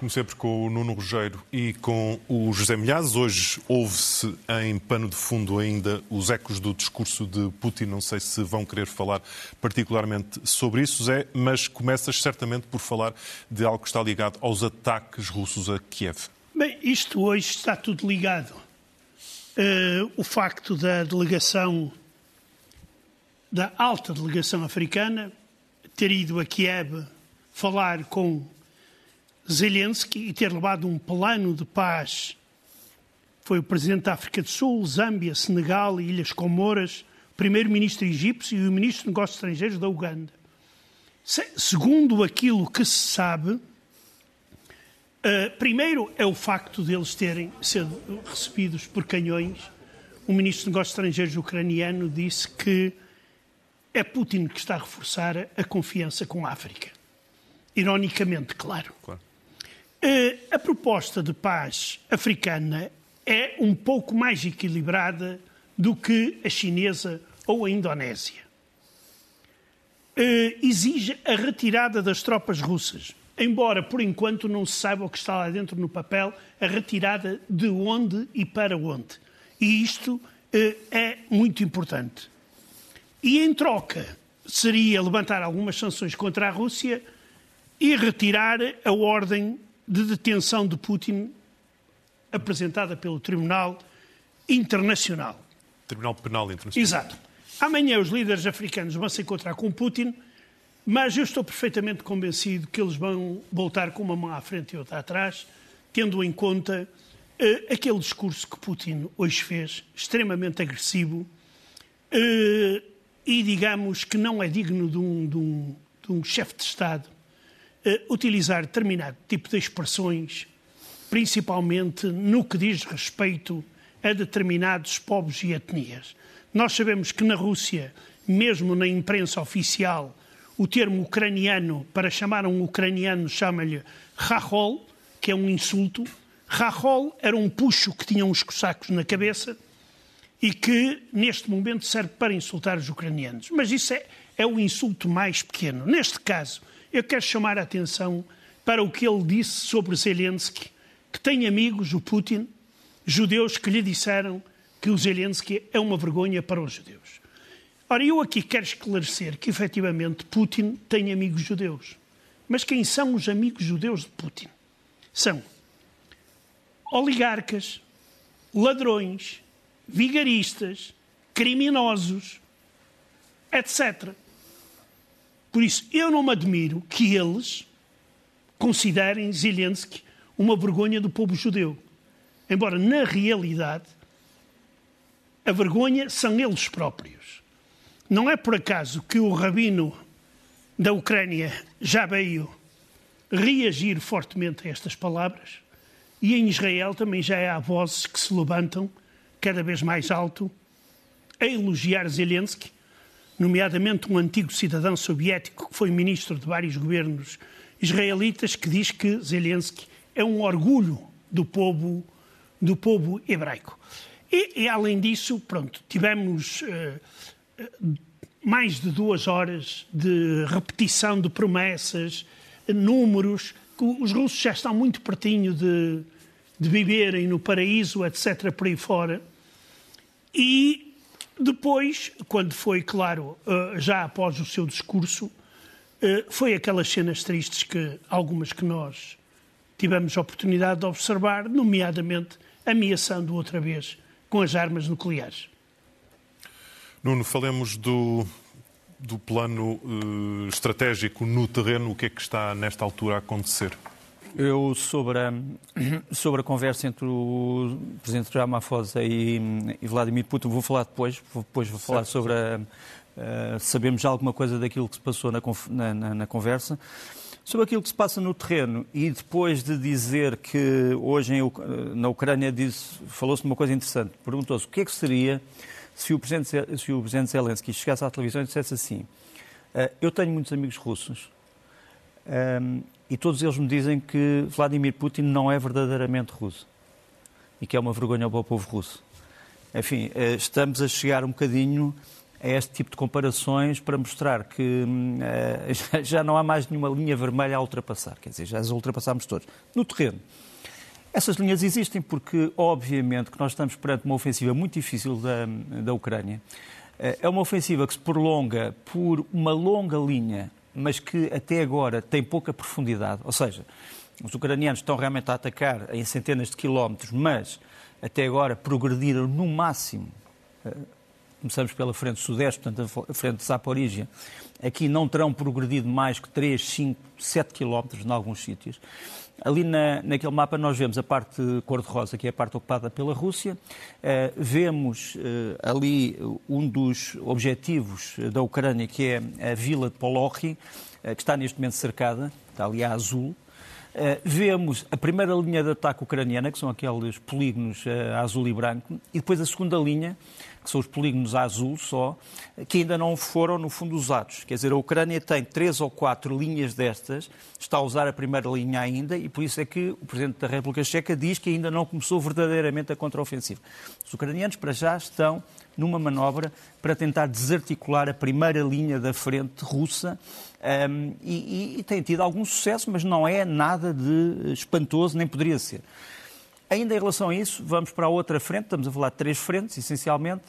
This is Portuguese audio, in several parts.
como sempre, com o Nuno Rogério e com o José Milhazes. Hoje houve-se em pano de fundo ainda os ecos do discurso de Putin. Não sei se vão querer falar particularmente sobre isso, Zé, mas começas certamente por falar de algo que está ligado aos ataques russos a Kiev. Bem, isto hoje está tudo ligado. Uh, o facto da delegação, da alta delegação africana, ter ido a Kiev falar com Zelensky e ter levado um plano de paz. Foi o presidente da África do Sul, Zâmbia, Senegal e Ilhas Comoras, primeiro-ministro egípcio e o ministro de Negócios Estrangeiros da Uganda. Segundo aquilo que se sabe, uh, primeiro é o facto deles terem sido recebidos por canhões. O ministro de Negócios Estrangeiros ucraniano disse que é Putin que está a reforçar a confiança com a África. Ironicamente, claro. claro. Eh, a proposta de paz africana é um pouco mais equilibrada do que a chinesa ou a indonésia. Eh, exige a retirada das tropas russas, embora por enquanto não se saiba o que está lá dentro no papel, a retirada de onde e para onde. E isto eh, é muito importante. E em troca seria levantar algumas sanções contra a Rússia e retirar a ordem de detenção de Putin apresentada pelo Tribunal Internacional. Tribunal Penal Internacional. Exato. Amanhã os líderes africanos vão se encontrar com Putin, mas eu estou perfeitamente convencido que eles vão voltar com uma mão à frente e outra atrás, tendo em conta uh, aquele discurso que Putin hoje fez, extremamente agressivo, uh, e digamos que não é digno de um, de um, de um chefe de Estado utilizar determinado tipo de expressões, principalmente no que diz respeito a determinados povos e etnias. Nós sabemos que na Rússia, mesmo na imprensa oficial, o termo ucraniano, para chamar um ucraniano, chama-lhe rachol, que é um insulto. Rachol era um puxo que tinha uns cossacos na cabeça e que, neste momento, serve para insultar os ucranianos. Mas isso é, é o insulto mais pequeno. Neste caso, eu quero chamar a atenção para o que ele disse sobre Zelensky, que tem amigos, o Putin, judeus que lhe disseram que o Zelensky é uma vergonha para os judeus. Ora, eu aqui quero esclarecer que, efetivamente, Putin tem amigos judeus. Mas quem são os amigos judeus de Putin? São oligarcas, ladrões, vigaristas, criminosos, etc. Por isso, eu não me admiro que eles considerem Zelensky uma vergonha do povo judeu. Embora, na realidade, a vergonha são eles próprios. Não é por acaso que o rabino da Ucrânia já veio reagir fortemente a estas palavras e em Israel também já há vozes que se levantam cada vez mais alto a elogiar Zelensky nomeadamente um antigo cidadão soviético que foi ministro de vários governos israelitas, que diz que Zelensky é um orgulho do povo, do povo hebraico. E, e além disso, pronto, tivemos uh, mais de duas horas de repetição de promessas, números, que os russos já estão muito pertinho de, de viverem no paraíso, etc., por aí fora. E depois, quando foi, claro, eh, já após o seu discurso, eh, foi aquelas cenas tristes que algumas que nós tivemos a oportunidade de observar, nomeadamente ameaçando outra vez com as armas nucleares. Nuno, falemos do, do plano uh, estratégico no terreno. O que é que está nesta altura a acontecer? Eu, sobre a, sobre a conversa entre o Presidente Ramaphosa e, e Vladimir Putin, vou falar depois, depois vou falar certo, sobre a, a, sabemos já alguma coisa daquilo que se passou na, na, na, conversa. Sobre aquilo que se passa no terreno e depois de dizer que hoje em, na Ucrânia falou-se de uma coisa interessante, perguntou-se o que é que seria se o Presidente, se o Presidente Zelensky chegasse à televisão e dissesse assim ah, eu tenho muitos amigos russos e todos eles me dizem que Vladimir Putin não é verdadeiramente russo e que é uma vergonha para o povo russo. Enfim, eh, estamos a chegar um bocadinho a este tipo de comparações para mostrar que uh, já não há mais nenhuma linha vermelha a ultrapassar. Quer dizer, já as ultrapassámos todos. No terreno, essas linhas existem porque, obviamente, que nós estamos perante uma ofensiva muito difícil da, da Ucrânia. Eh, é uma ofensiva que se prolonga por uma longa linha, mas que até agora tem pouca profundidade. Ou seja, os ucranianos estão realmente a atacar em centenas de quilómetros, mas até agora progrediram no máximo começamos pela frente sudeste, portanto, a frente de Zaporígia, aqui não terão progredido mais que 3, 5, 7 quilómetros em alguns sítios. Ali na, naquele mapa nós vemos a parte cor-de-rosa, que é a parte ocupada pela Rússia. Uh, vemos uh, ali um dos objetivos da Ucrânia, que é a vila de Polochy, uh, que está neste momento cercada, está ali a azul. vemos a primeira linha de ataque ucraniana, que são aqueles polígonos azul e branco, e depois a segunda linha, que são os polígonos azul só, que ainda não foram, no fundo, usados. Quer dizer, a Ucrânia tem três ou quatro linhas destas, está a usar a primeira linha ainda, e por isso é que o Presidente da República Checa diz que ainda não começou verdadeiramente a contraofensiva. Os ucranianos, para já, estão numa manobra para tentar desarticular a primeira linha da frente russa um, e, e, e tem tido algum sucesso, mas não é nada de espantoso, nem poderia ser. Ainda em relação a isso, vamos para a outra frente, estamos a falar de três frentes, essencialmente.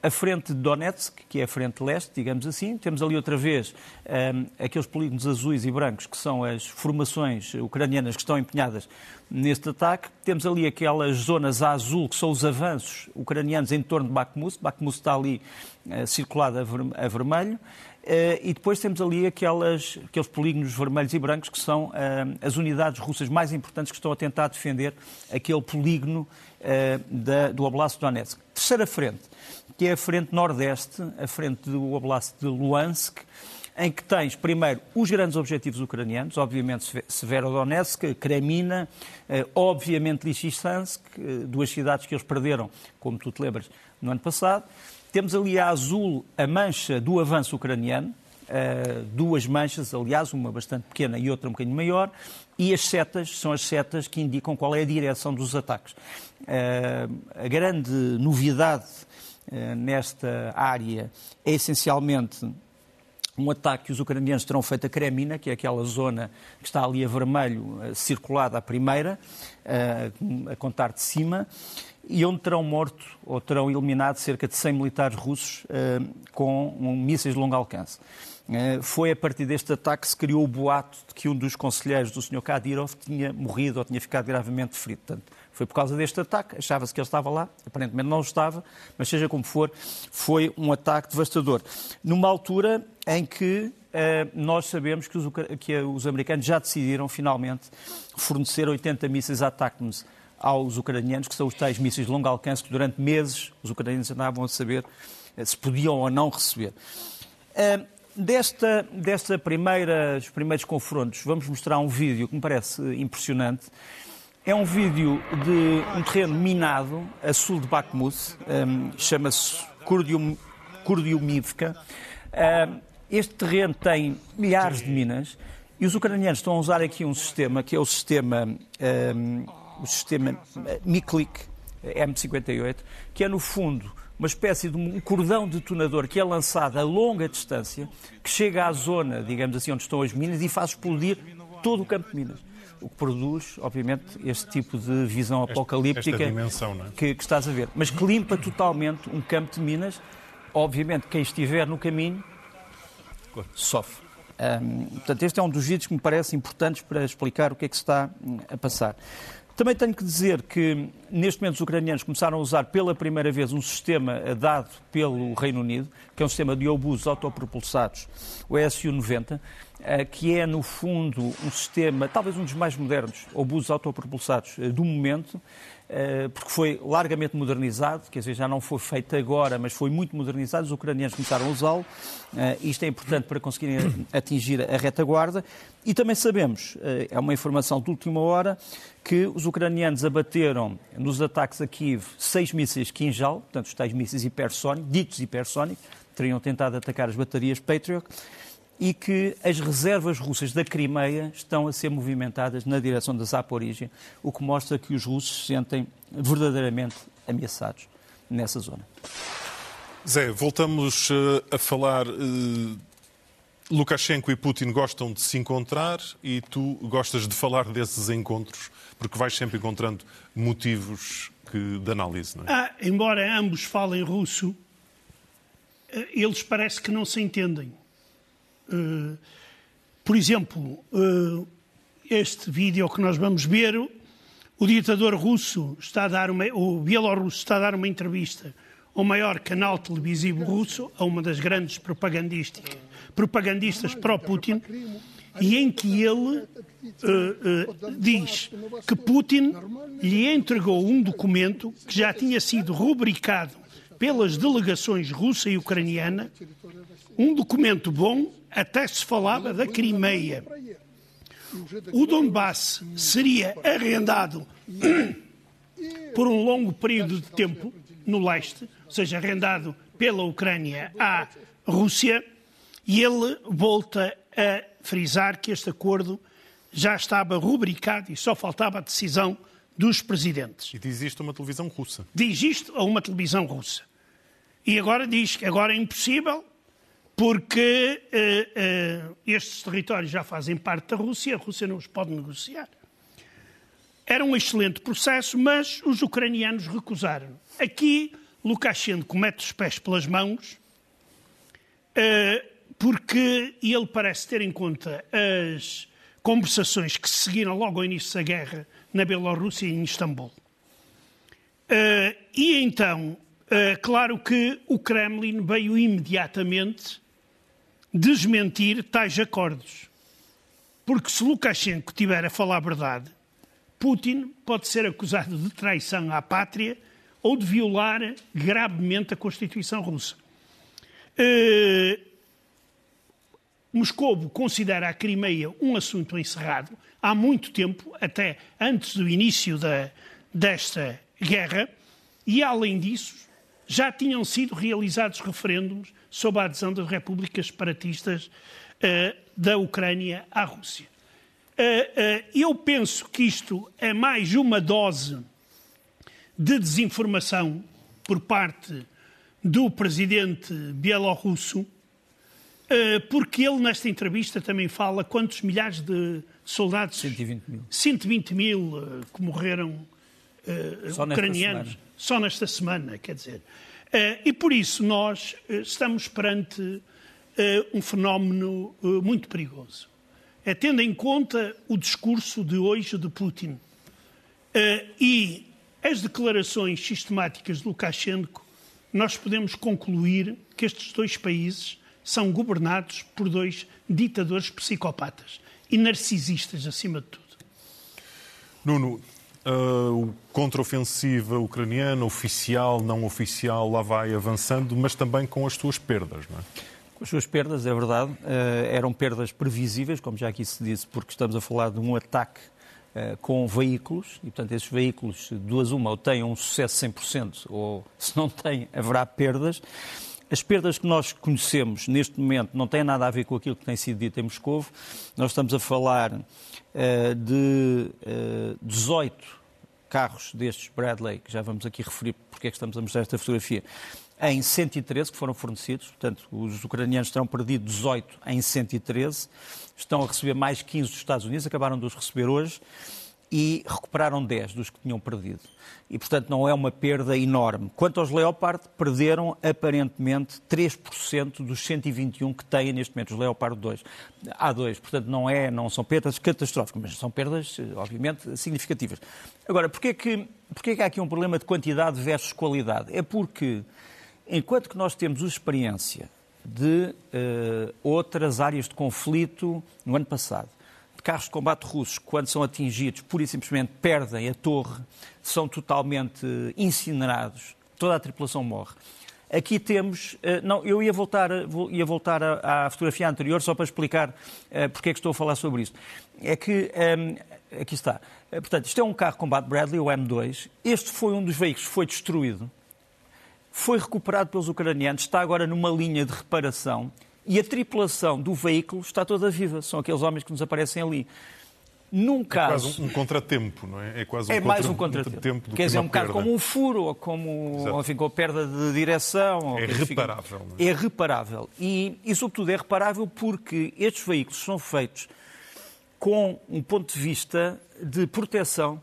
A frente de Donetsk, que é a frente leste, digamos assim. Temos ali outra vez um, aqueles polígonos azuis e brancos, que são as formações ucranianas que estão empenhadas neste ataque. Temos ali aquelas zonas a azul, que são os avanços ucranianos em torno de Bakhmut. Bakhmut está ali uh, circulado a, ver a vermelho. Uh, e depois temos ali aquelas, aqueles polígonos vermelhos e brancos que são uh, as unidades russas mais importantes que estão a tentar defender aquele polígono da, do Oblast de Donetsk. Terceira frente, que é a frente nordeste, a frente do Oblast de Luhansk, em que tens, primeiro, os grandes objetivos ucranianos, obviamente Severodonetsk, Kremina, obviamente Lysychansk, duas cidades que eles perderam, como tu te lembras, no ano passado, temos ali a azul a mancha do avanço ucraniano, uh, duas manchas, aliás, uma bastante pequena e outra um bocadinho maior, e as setas são as setas que indicam qual é a direção dos ataques. A grande novidade nesta área é essencialmente um ataque que os ucranianos terão feito a Kremina, que é aquela zona que está ali a vermelho, circulada a primeira, a contar de cima, e onde terão morto ou terão eliminado cerca de 100 militares russos uh, com mísseis de longo alcance. Foi a partir deste ataque que se criou o boato de que um dos conselheiros do Sr. Kadyrov tinha morrido ou tinha ficado gravemente ferido. Portanto, foi por causa deste ataque, achava-se que ele estava lá, aparentemente não estava, mas seja como for, foi um ataque devastador. Numa altura em que uh, nós sabemos que os, que os americanos já decidiram finalmente fornecer 80 mísseis ATACMS aos ucranianos, que são os tais mísseis de longo alcance que durante meses os ucranianos andavam a saber eh, se podiam ou não receber. Eh, desta, desta primeira, dos primeiros confrontos, vamos mostrar um vídeo que me parece impressionante. É um vídeo de um terreno minado a sul de Bakhmut, um, chama-se Kurdiumivka. Um, este terreno tem milhares de minas e os ucranianos estão a usar aqui um sistema que é o sistema um, o sistema MICLIC M58, que é, no fundo, uma espécie de um cordão detonador que é lançado a longa distância, que chega à zona, digamos assim, onde estão as minas e faz explodir todo o campo de minas. O que produz, obviamente, este tipo de visão apocalíptica esta é? que, que estás a ver. Mas que limpa totalmente um campo de minas. Obviamente, quem estiver no caminho sofre. Um, portanto, este é um dos vídeos que me parece importantes para explicar o que é que se está hum, a passar. Também tenho que dizer que, neste momento, os ucranianos começaram a usar pela primeira vez um sistema dado pelo Reino Unido, que é um sistema de obusos autopropulsados, o SU-90, eh, que é, no fundo, um sistema, talvez um dos mais modernos obusos autopropulsados eh, do momento, eh, porque foi largamente modernizado, quer dizer, já não foi feito agora, mas foi muito modernizado, os ucranianos começaram a usá-lo, eh, isto é importante para conseguirem atingir a retaguarda, e também sabemos, eh, é uma informação de última hora, que os ucranianos abateram nos ataques a Kiev seis mísseis Kinjal, portanto os tais mísseis hipersónicos, ditos hipersónicos, teriam tentado atacar as baterias Patriot, e que as reservas russas da Crimeia estão a ser movimentadas na direção da Zaporígia, o que mostra que os russos se sentem verdadeiramente ameaçados nessa zona. Zé, voltamos uh, a falar. Uh, Lukashenko e Putin gostam de se encontrar e tu gostas de falar desses encontros, porque vais sempre encontrando motivos que, de análise. Não é? ah, embora ambos falem russo, eh, eles parece que não se entendem. Uh, por exemplo, uh, este vídeo que nós vamos ver, o ditador russo está a dar uma, o bielorrusso está a dar uma entrevista ao maior canal televisivo russo, a uma das grandes propagandistas pró-Putin, e em que ele uh, uh, diz que Putin lhe entregou um documento que já tinha sido rubricado pelas delegações russa e ucraniana, um documento bom, até se falava da Crimeia. O Donbass seria arrendado por um longo período de tempo no leste, ou seja, arrendado pela Ucrânia à Rússia, e ele volta a frisar que este acordo já estava rubricado e só faltava a decisão dos presidentes. E diz isto a uma televisão russa. Diz isto a uma televisão russa. E agora diz que agora é impossível porque uh, uh, estes territórios já fazem parte da Rússia, a Rússia não os pode negociar. Era um excelente processo, mas os ucranianos recusaram. Aqui, Lukashenko mete os pés pelas mãos, uh, porque ele parece ter em conta as conversações que se seguiram logo ao início da guerra na Bielorrússia e em Istambul. Uh, e então, uh, claro que o Kremlin veio imediatamente desmentir tais acordos. Porque se Lukashenko tiver a falar a verdade, Putin pode ser acusado de traição à pátria ou de violar gravemente a Constituição russa. Uh, considera a Crimeia um assunto encerrado há muito tempo, até antes do início da, desta guerra, e além disso, já tinham sido realizados referêndumos sobre a adesão das repúblicas separatistas uh, da Ucrânia à Rússia. Uh, uh, eu penso que isto é mais uma dose de desinformação por parte do presidente bielorrusso, porque ele, nesta entrevista, também fala quantos milhares de soldados. 120 mil. 120 mil que morreram só ucranianos só nesta semana, quer dizer. E por isso nós estamos perante um fenómeno muito perigoso é tendo em conta o discurso de hoje de Putin e as declarações sistemáticas de Lukashenko, nós podemos concluir que estes dois países são governados por dois ditadores psicopatas e narcisistas, acima de tudo. Nuno, a contraofensiva ucraniana, oficial, não oficial, lá vai avançando, mas também com as suas perdas, não é? Com as suas perdas, é verdade, eh, eram perdas previsíveis, como já aqui se disse, porque estamos a falar de um ataque eh, com veículos, e portanto esses veículos, duas uma, ou têm um sucesso 100%, ou se não têm, haverá perdas. As perdas que nós conhecemos neste momento não têm nada a ver com aquilo que tem sido dito em Moscou. Nós estamos a falar uh, de uh, 18 carros destes Bradley, que já vamos aqui referir porque é que estamos a mostrar esta fotografia, em 113 que foram fornecidos, portanto, os ucranianos terão perdido 18 em 113, estão a receber mais 15 dos Estados Unidos, acabaram de os receber hoje e recuperaram 10 dos que tinham perdido. E, portanto, não é uma perda enorme. Quanto aos Leopard, perderam aparentemente 3% dos 121 que têm neste momento, os Leopard 2. Há dois, portanto, não, é, não são perdas catastróficas, mas são perdas, obviamente, significativas. Agora, porquê que, porquê que há aqui um problema de quantidade versus qualidade? É porque Enquanto que nós temos experiência de uh, outras áreas de conflito no ano passado, carros de combate russos, quando são atingidos, pura e simplesmente perdem a torre, são totalmente incinerados, toda a tripulação morre. Aqui temos. Uh, não, eu ia voltar, ia voltar à, fotografia anterior só para explicar uh, porque é que estou a falar sobre isso. É que. Um, aqui está. portanto, isto é um carro de combate Bradley, o M2. Este foi um dos veículos que foi destruído foi recuperado pelos ucranianos, está agora numa linha de reparação e a tripulação do veículo está toda viva. São aqueles homens que nos aparecem ali. Num caso. É quase um contratempo, não é? É quase um é mais um contratempo. Quer dizer, um bocado como um furo, ou como enfim, com a perda de direção. É reparável. É? é reparável. E, e, sobretudo, é reparável porque estes veículos são feitos com um ponto de vista de proteção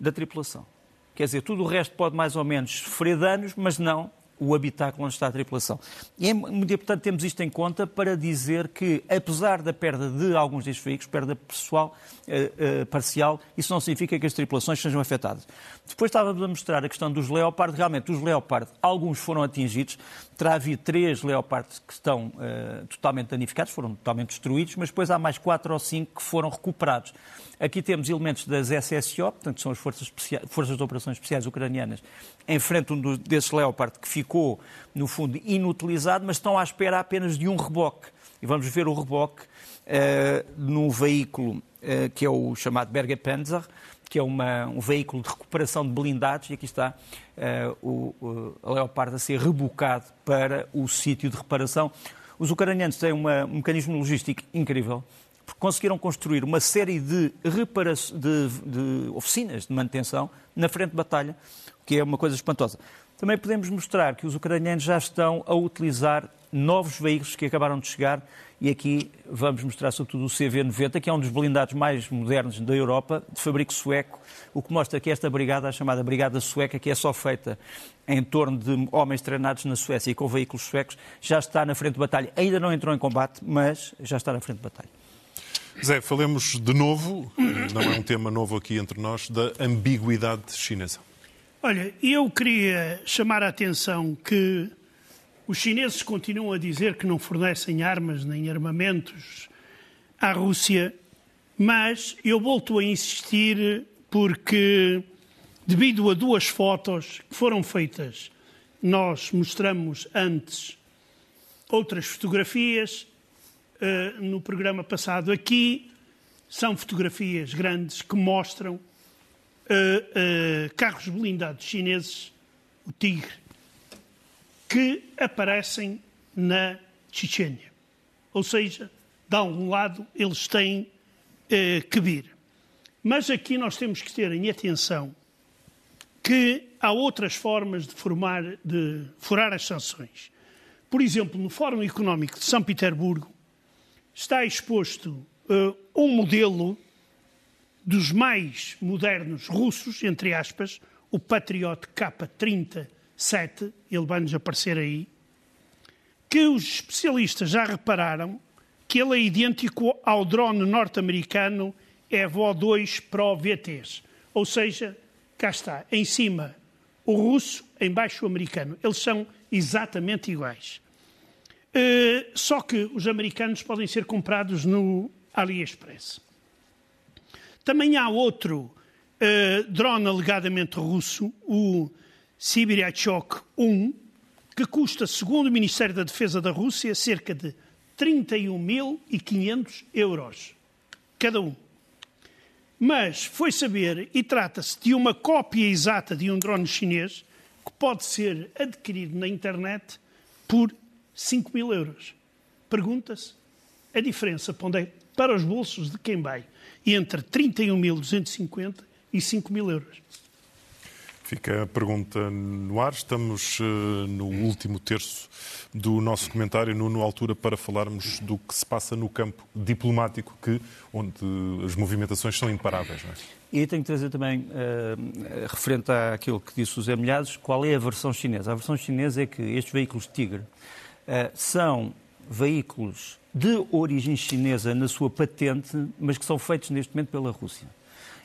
da tripulação. Quer dizer, tudo o resto pode mais ou menos sofrer danos, mas não o habitáculo onde está a tripulação. E, é, portanto, temos isto em conta para dizer que, apesar da perda de alguns destes veículos, perda pessoal, uh, uh, parcial, isso não significa que as tripulações sejam afetadas. Depois estávamos a mostrar a questão dos Leopard. Realmente, os Leopard, alguns foram atingidos. Terá havido três Leopard que estão uh, totalmente danificados, foram totalmente destruídos, mas depois há mais quatro ou cinco que foram recuperados. Aqui temos elementos das SSO, portanto, são as Forças, Forças de Operações Especiais Ucranianas, em frente um desses Leopard que ficou, no fundo, inutilizado, mas estão à espera apenas de um reboque. E vamos ver o reboque uh, no veículo uh, que é o chamado Berger Panzer, que é uma, um veículo de recuperação de blindados, e aqui está uh, o, o, a Leopard a ser rebocado para o sítio de reparação. Os ucranianos têm uma, um mecanismo logístico incrível porque conseguiram construir uma série de, de, de oficinas de manutenção na frente de batalha, o que é uma coisa espantosa. Também podemos mostrar que os ucranianos já estão a utilizar novos veículos que acabaram de chegar e aqui vamos mostrar sobretudo o CV-90, que é um dos blindados mais modernos da Europa, de fabrico sueco, o que mostra que esta brigada, a chamada Brigada Sueca, que é só feita em torno de homens treinados na Suécia e com veículos suecos, já está na frente de batalha. Ainda não entrou em combate, mas já está na frente de batalha. Zé, falemos de novo, não é um tema novo aqui entre nós, da ambiguidade chinesa. Olha, eu queria chamar a atenção que os chineses continuam a dizer que não fornecem armas nem armamentos à Rússia, mas eu volto a insistir porque, devido a duas fotos que foram feitas, nós mostramos antes outras fotografias uh, no programa passado aqui. São fotografias grandes que mostram uh, uh, carros blindados chineses, o Tigre, que aparecem na Chechênia. Ou seja, de algum lado eles têm que vir. Mas aqui nós temos que ter em atenção que há outras formas de, formar, de furar as sanções. Por exemplo, no Fórum Económico de São Petersburgo, está exposto uh, um modelo dos mais modernos russos, entre aspas, o Patriot K-37, ele vai-nos aparecer aí, que os especialistas já repararam que ele é idêntico ao drone norte-americano Evo 2 Pro VTs. Ou seja, cá está, em cima o russo, em baixo o americano. Eles são exatamente iguais. Uh, só que os americanos podem ser comprados no AliExpress. Também há outro uh, drone alegadamente russo, o Sibiryachok 1, que custa, segundo o Ministério da Defesa da Rússia, cerca de 31.500 euros cada um. Mas foi saber, e trata-se de uma cópia exata de um drone chinês que pode ser adquirido na internet por 5 mil euros. Pergunta-se a diferença para os bolsos de quem vai entre 31.250 e 5 mil euros. Fica a pergunta no ar. Estamos uh, no último terço do nosso comentário, Nuno, altura para falarmos do que se passa no campo diplomático, que, onde as movimentações são imparáveis. Não é? E tenho que trazer também, uh, referente àquilo que disse o Zé Milhares, qual é a versão chinesa? A versão chinesa é que estes veículos Tigre são veículos de origem chinesa na sua patente, mas que são feitos neste momento pela Rússia.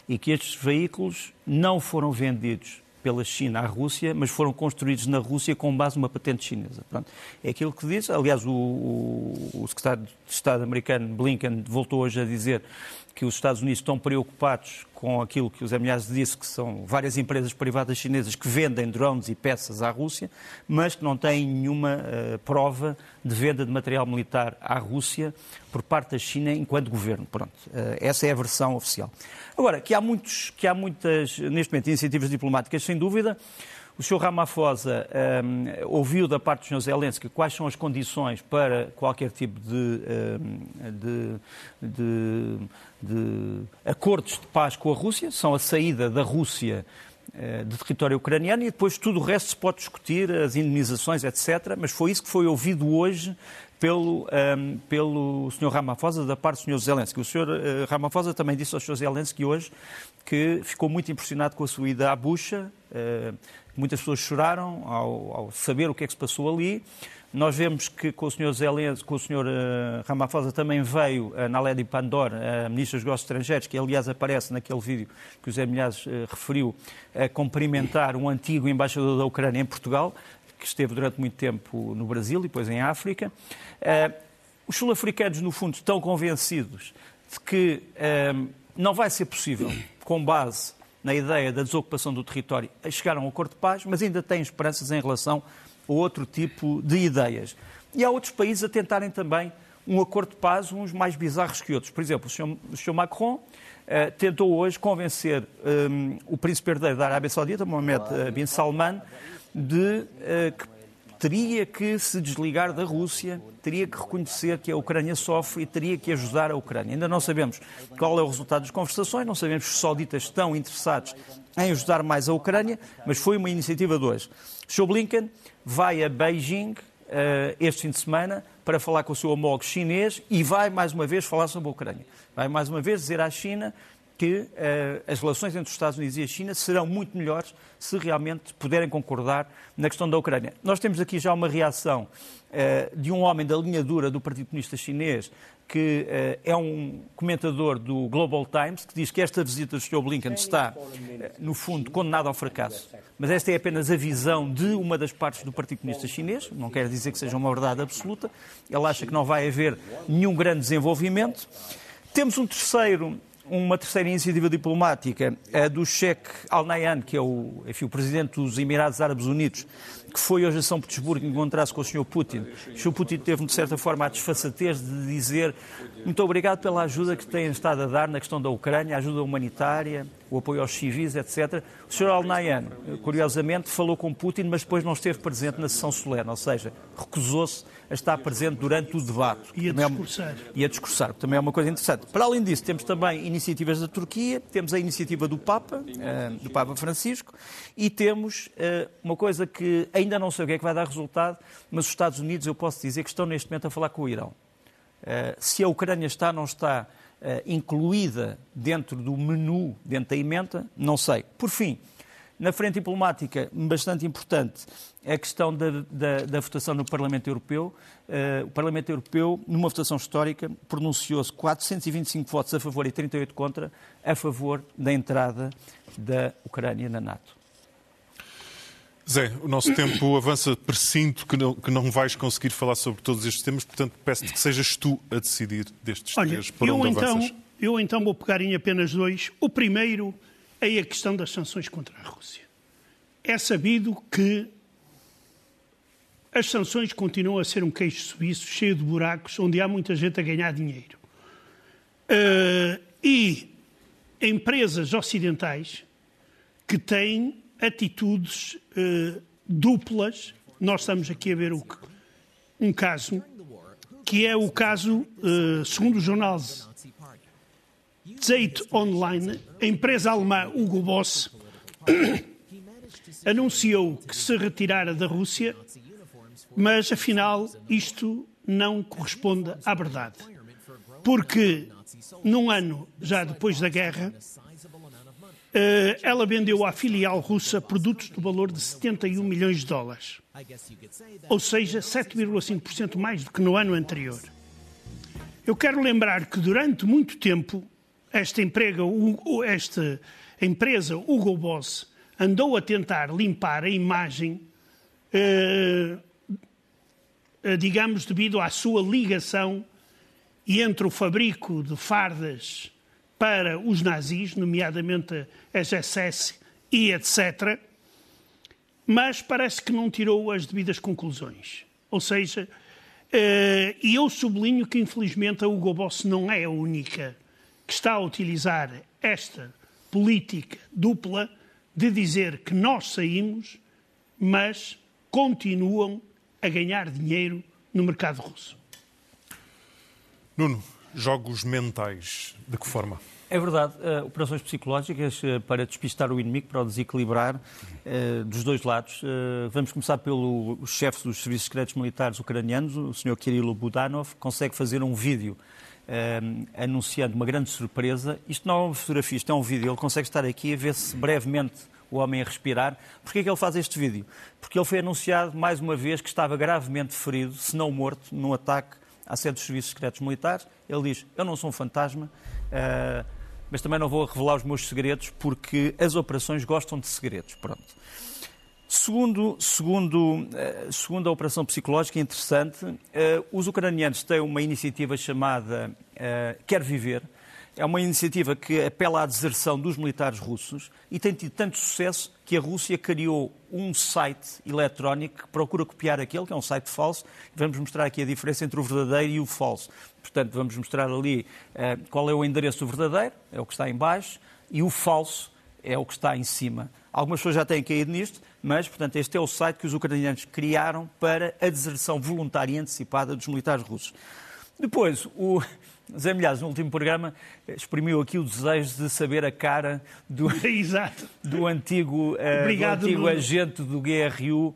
E que estes veículos não foram vendidos pela China à Rússia, mas foram construídos na Rússia com base numa patente chinesa. Pronto. É aquilo que diz. Aliás, o, o, o secretário de Estado americano, Blinken, voltou hoje a dizer que os Estados Unidos estão preocupados com aquilo que o Zé Milhares disse, que são várias empresas privadas chinesas que vendem drones e peças à Rússia, mas que não têm nenhuma uh, prova de venda de material militar à Rússia por parte da China enquanto governo. Pronto, uh, essa é a versão oficial. Agora, que há, muitos, que há muitas, neste momento, iniciativas diplomáticas, sem dúvida, O Sr. Ramaphosa um, ouviu da parte do Sr. Zelensky quais são as condições para qualquer tipo de, um, de, de, de acordos de paz com a Rússia, são a saída da Rússia de território ucraniano e depois tudo o resto se pode discutir, as indenizações, etc. Mas foi isso que foi ouvido hoje pelo, um, ehm, pelo Sr. Ramaphosa da parte do Sr. Zelensky. O Sr. Uh, Ramaphosa também disse ao Sr. Zelensky hoje que ficou muito impressionado com a sua ida à bucha. Uh, muitas pessoas choraram ao, ao, saber o que é que se passou ali. Nós vemos que com o Sr. Com o Sr. Uh, Ramaphosa também veio uh, Naledi Pandor, a Ministra dos Negócios Estrangeiros, que aliás aparece naquele vídeo que o Zé Milhares referiu, a cumprimentar um antigo embaixador da Ucrânia em Portugal, que esteve durante muito tempo no Brasil e depois em África. Os sul-africanos, no fundo, estão convencidos de que não vai ser possível, com base na ideia da desocupação do território, chegar a um acordo de paz, mas ainda têm esperanças em relação outro tipo de ideias. E há outros países a tentarem também um acordo de paz, uns mais bizarros que outros. Por exemplo, o Sr. O. Macron uh, tentou hoje convencer um, o príncipe herdeiro da Arábia Saudita, Mohammed bin Salman, de uh, que teria que se desligar da Rússia, teria que reconhecer que a Ucrânia sofre e teria que ajudar a Ucrânia. Ainda não sabemos qual é o resultado das conversações, não sabemos se os sauditas estão interessados em ajudar mais a Ucrânia, mas foi uma iniciativa de hoje. Joe Blinken vai a Beijing uh, este fim de semana para falar com o seu homólogo chinês e vai mais uma vez falar sobre a Ucrânia. Vai mais uma vez dizer à China que uh, as relações entre os Estados Unidos e a China serão muito melhores se realmente puderem concordar na questão da Ucrânia. Nós temos aqui já uma reação uh, de um homem da linha dura do Partido Comunista Chinês, que uh, é um comentador do Global Times, que diz que esta visita do Sr. Blinken está, no fundo, condenada ao fracasso. Mas esta é apenas a visão de uma das partes do Partido Comunista Chinês, não quer dizer que seja uma verdade absoluta. Ele acha que não vai haver nenhum grande desenvolvimento. Temos um terceiro uma terceira iniciativa diplomática, a do Sheikh Al-Nahyan, que é o, enfim, o presidente dos Emirados Árabes Unidos, que foi hoje a São Petersburgo encontrar-se com o Sr. Putin. O Sr. Putin teve, de certa forma, a desfaçatez de dizer muito obrigado pela ajuda que têm estado a dar na questão da Ucrânia, ajuda humanitária, o apoio aos civis, etc. O Sr. Al-Nahyan, curiosamente, falou com Putin, mas depois não esteve presente na sessão solene, ou seja, recusou-se a estar presente durante o debate. E a discursar. É, e a discursar, que também é uma coisa interessante. Para além disso, temos também iniciativas da Turquia, temos a iniciativa do Papa, uh, do Papa Francisco, e temos uh, uma coisa que ainda não sei o que é que vai dar resultado, mas os Estados Unidos, eu posso dizer que estão neste momento a falar com o Irão. Uh, se a Ucrânia está ou não está incluída dentro do menu, dentro da emenda, não sei. Por fim, na frente diplomática, bastante importante, a questão da, da, da votação no Parlamento Europeu. Uh, o Parlamento Europeu, numa votação histórica, pronunciou-se 425 votos a favor e 38 contra, a favor da entrada da Ucrânia na NATO. Zé, o nosso tempo avança, presinto que não, que não vais conseguir falar sobre todos estes temas, portanto peço-te que sejas tu a decidir destes Olha, três para eu onde então, avanças. Eu então vou pegar em apenas dois. O primeiro é a questão das sanções contra a Rússia. É sabido que as sanções continuam a ser um queixo suíço cheio de buracos, onde há muita gente a ganhar dinheiro. Uh, e empresas ocidentais que têm atitudes uh, duplas. Nós estamos aqui a ver o, um caso, que é o caso, uh, segundo o jornal Zeit Online, a empresa alemã Hugo Boss anunciou que se retirara da Rússia, mas afinal isto não corresponde à verdade. Porque num ano já depois da guerra, eh, ela vendeu à filial russa produtos do valor de 71 milhões de dólares, ou seja, 7,5% mais do que no ano anterior. Eu quero lembrar que durante muito tempo esta, emprega, esta empresa, Hugo Boss, andou a tentar limpar a imagem, eh, eh, digamos, devido à sua ligação entre o fabrico de fardas para os nazis, nomeadamente as SS e etc., mas parece que não tirou as devidas conclusões. Ou seja, eh, e eu sublinho que infelizmente a Hugo Boss não é a única que está a utilizar esta política dupla de dizer que nós saímos mas continuam a ganhar dinheiro no mercado russo. Nuno, jogos mentais, de que forma? É verdade, uh, operações psicológicas uh, para despistar o inimigo, para o desequilibrar uh, dos dois lados. vamos começar pelo chefe dos serviços secretos militares ucranianos, o Sr. Kirilo Budanov, consegue fazer um vídeo anunciando uma grande surpresa. Isto não é uma fotografia, isto é um vídeo. Ele consegue estar aqui a ver-se brevemente o homem a respirar. Porquê é que ele faz este vídeo? Porque ele foi anunciado mais uma vez que estava gravemente ferido, se não morto, num ataque sede dos serviços secretos militares. Ele diz: Eu não sou um fantasma. Uh, mas também não vou revelar os meus segredos porque as operações gostam de segredos. Pronto. Segundo, segundo, eh, segundo a operação psicológica interessante, eh, os ucranianos têm uma iniciativa chamada Quer Viver. É uma iniciativa que apela à deserção dos militares russos e tem tido tanto sucesso que a Rússia criou um site eletrónico que procura copiar aquele, que é um site falso. Vamos mostrar aqui a diferença entre o verdadeiro e o falso. Portanto, vamos mostrar ali uh, qual é o endereço do verdadeiro, é o que está em baixo, e o falso é o que está em cima. Algumas pessoas já têm caído nisto, mas, portanto, este é o site que os ucranianos criaram para a deserção voluntária e antecipada dos militares russos. Depois, o Zé Milhares, no último programa, exprimiu aqui o desejo de saber a cara do, do antigo, uh, Obrigado, do antigo agente do GRU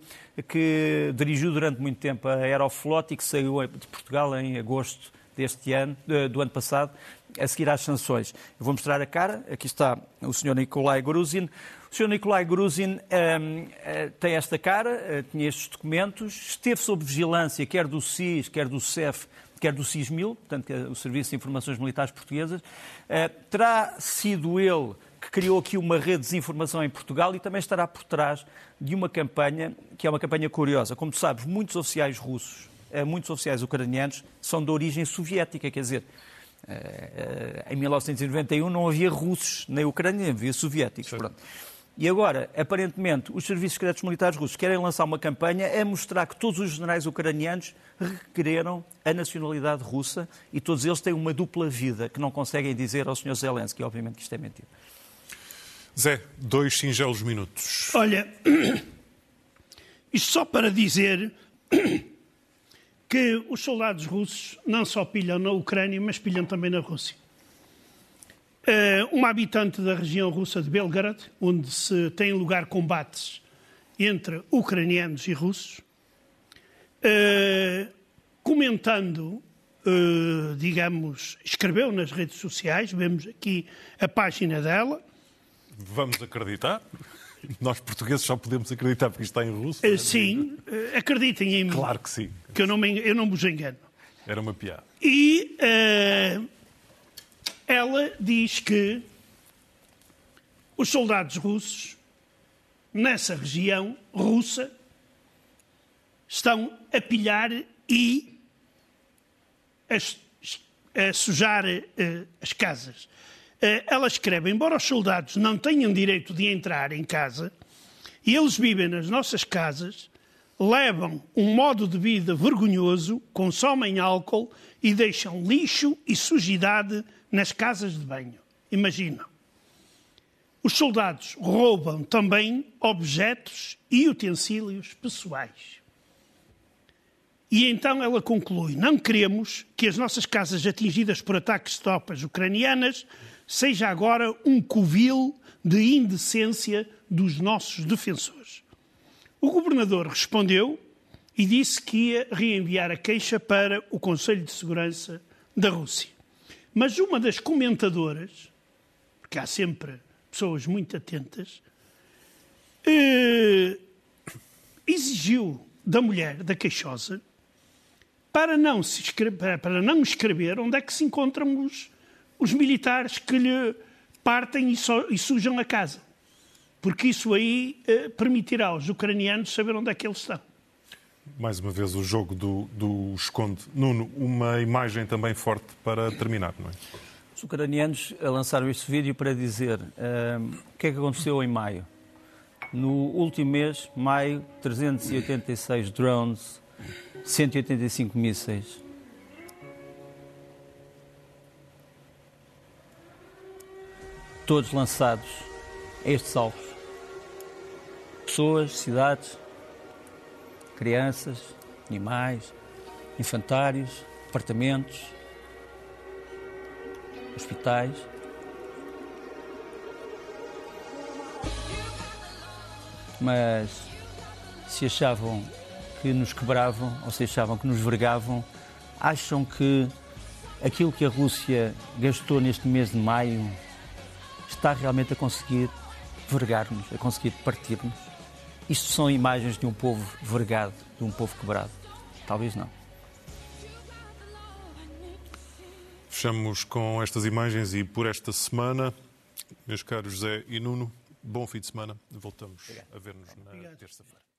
que dirigiu durante muito tempo a Aeroflot e que saiu de Portugal em agosto deste ano, do ano passado, a seguir às sanções. Eu vou mostrar a cara. Aqui está o Sr. Nikolai Gruzin. O Sr. Nikolai Gruzin um, uh, eh, tem esta cara, tinha estes documentos, esteve sob vigilância quer do SIS, quer do CEF, quer do SIS-1000, portanto, que é o Serviço de Informações Militares Portuguesas. Uh, terá sido ele que criou aqui uma rede de desinformação em Portugal e também estará por trás de uma campanha, que é uma campanha curiosa. Como tu sabes, muitos oficiais russos eh, muitos oficiais ucranianos são de origem soviética, quer dizer, eh, eh, em 1991 não havia russos na Ucrânia, havia soviéticos. E agora, aparentemente, os serviços secretos militares russos querem lançar uma campanha a mostrar que todos os generais ucranianos requereram a nacionalidade russa e todos eles têm uma dupla vida que não conseguem dizer ao Sr. Zelensky, obviamente que isto é mentira. Zé, dois singelos minutos. Olha, isto só para dizer que os soldados russos não só pilham na Ucrânia, mas pilham também na Rússia. Uh, uma habitante da região russa de Belgrado, onde se têm lugar combates entre ucranianos e russos, uh, comentando, uh, digamos, escreveu nas redes sociais, vemos aqui a página dela. Vamos acreditar? Nós portugueses só podemos acreditar porque está em russo. Uh, sim, acreditem em mim. Claro que sim. Que eu não, me, eu não vos engano. Era uma piada. E uh, ela diz que os soldados russos, nessa região russa, estão a pilhar e a, a sujar as casas. Eh, ela escreve: embora os soldados não tenham direito de entrar em casa, e eles vivem nas nossas casas, levam um modo de vida vergonhoso, consomem álcool e deixam lixo e sujidade nas casas de banho. Imaginam. Os soldados roubam também objetos e utensílios pessoais. E então ela conclui: não queremos que as nossas casas atingidas por ataques de tropas ucranianas seja agora um covil de indecência dos nossos defensores. O governador respondeu e disse que ia reenviar a queixa para o Conselho de Segurança da Rússia. Mas uma das comentadoras, porque há sempre pessoas muito atentas, eh, exigiu da mulher, da queixosa, para não, se escrever, para não escrever onde é que se encontram os, os militares que lhe partem e, so, e sujam a casa. Porque isso aí eh, permitirá aos ucranianos saber onde é que eles estão. Mais uma vez o jogo do, do esconde. Nuno, uma imagem também forte para terminar, não é? Os ucranianos lançaram este vídeo para dizer uh, o que é que aconteceu em maio. No último mês, maio, 386 drones, 185 mísseis, todos lançados a estes alvos. Pessoas, cidades, crianças, animais, infantários, apartamentos, hospitais. Mas se achavam que nos quebravam ou se achavam que nos vergavam, acham que aquilo que a Rússia gastou neste mês de maio está realmente a conseguir vergar-nos, a conseguir partir-nos? Isto são imagens de um povo vergado, de um povo quebrado? Talvez não. Fechamos com estas imagens e por esta semana, meus caros José e Nuno, bom fim de semana. Voltamos Obrigado. a ver-nos na terça-feira.